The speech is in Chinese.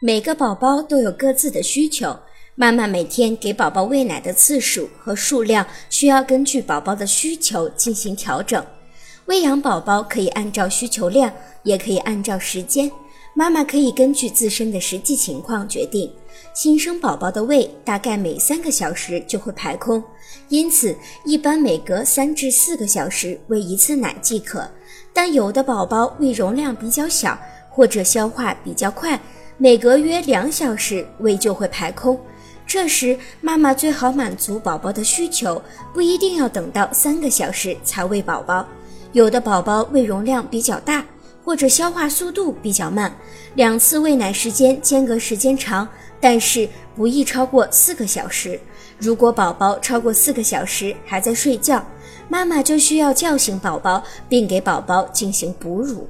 每个宝宝都有各自的需求，妈妈每天给宝宝喂奶的次数和数量需要根据宝宝的需求进行调整。喂养宝宝可以按照需求量，也可以按照时间，妈妈可以根据自身的实际情况决定。新生宝宝的胃大概每三个小时就会排空，因此一般每隔三至四个小时喂一次奶即可。但有的宝宝胃容量比较小，或者消化比较快。每隔约两小时，胃就会排空，这时妈妈最好满足宝宝的需求，不一定要等到三个小时才喂宝宝。有的宝宝胃容量比较大，或者消化速度比较慢，两次喂奶时间间隔时间长，但是不宜超过四个小时。如果宝宝超过四个小时还在睡觉，妈妈就需要叫醒宝宝，并给宝宝进行哺乳。